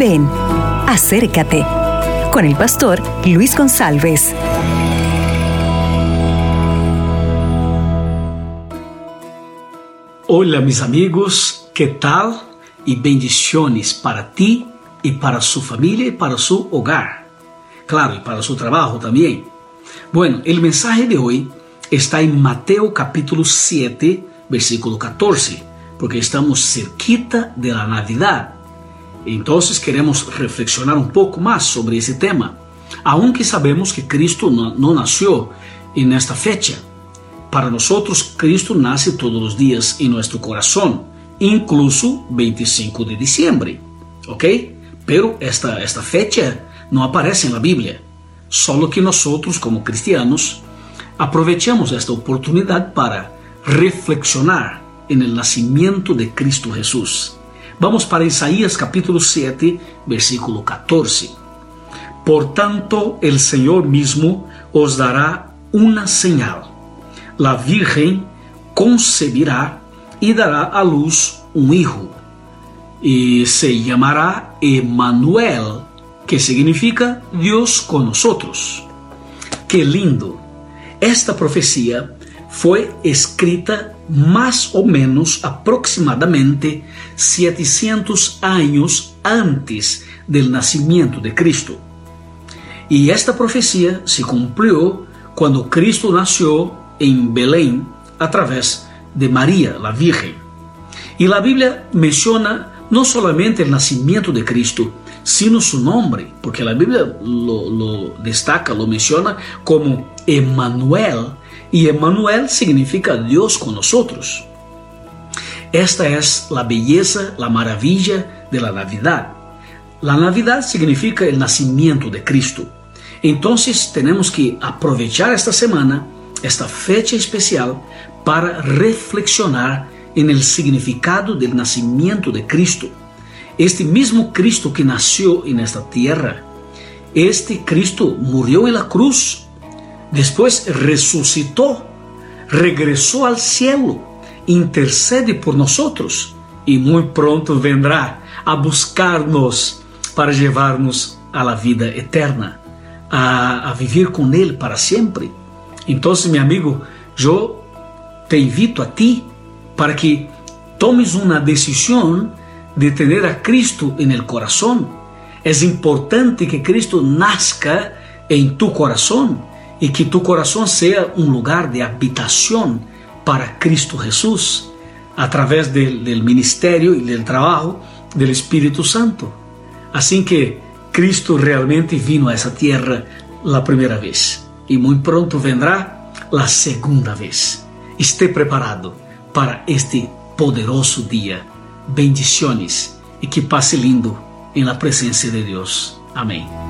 Ven, acércate con el pastor Luis González. Hola mis amigos, ¿qué tal? Y bendiciones para ti y para su familia y para su hogar. Claro, y para su trabajo también. Bueno, el mensaje de hoy está en Mateo capítulo 7, versículo 14, porque estamos cerquita de la Navidad. Entonces queremos reflexionar un poco más sobre ese tema, aunque sabemos que Cristo no, no nació en esta fecha. Para nosotros Cristo nace todos los días en nuestro corazón, incluso 25 de diciembre, ¿ok? Pero esta, esta fecha no aparece en la Biblia, solo que nosotros como cristianos aprovechamos esta oportunidad para reflexionar en el nacimiento de Cristo Jesús. Vamos para Isaías capítulo 7, versículo 14. Por tanto, el Señor mismo os dará una señal. La Virgen concebirá y dará a luz un hijo, y se llamará Emmanuel, que significa Dios con nosotros. Qué lindo. Esta profecía fue escrita más o menos aproximadamente 700 años antes del nacimiento de Cristo. Y esta profecía se cumplió cuando Cristo nació en Belén a través de María, la Virgen. Y la Biblia menciona no solamente el nacimiento de Cristo, sino su nombre, porque la Biblia lo, destaca, lo menciona como Emmanuel, y Emmanuel significa Dios con nosotros. Esta es la belleza, la maravilla de la Navidad. La Navidad significa el nacimiento de Cristo. Entonces tenemos que aprovechar esta semana, esta fecha especial, para reflexionar en el significado del nacimiento de Cristo. Este mismo Cristo que nació en esta tierra, este Cristo murió en la cruz Después resucitó, regresó al cielo, intercede por nosotros y muy pronto vendrá a buscarnos para llevarnos a la vida eterna, a, a vivir con Él para siempre. Entonces, mi amigo, yo te invito a ti para que tomes una decisión de tener a Cristo en el corazón. Es importante que Cristo nazca en tu corazón y que tu corazón sea un lugar de habitación para Cristo Jesús a través del ministerio y del trabajo del Espíritu Santo. Así que Cristo realmente vino a esa tierra la primera vez y muy pronto vendrá la segunda vez. Esté preparado para este poderoso día. Bendiciones y que pase lindo en la presencia de Dios. Amén.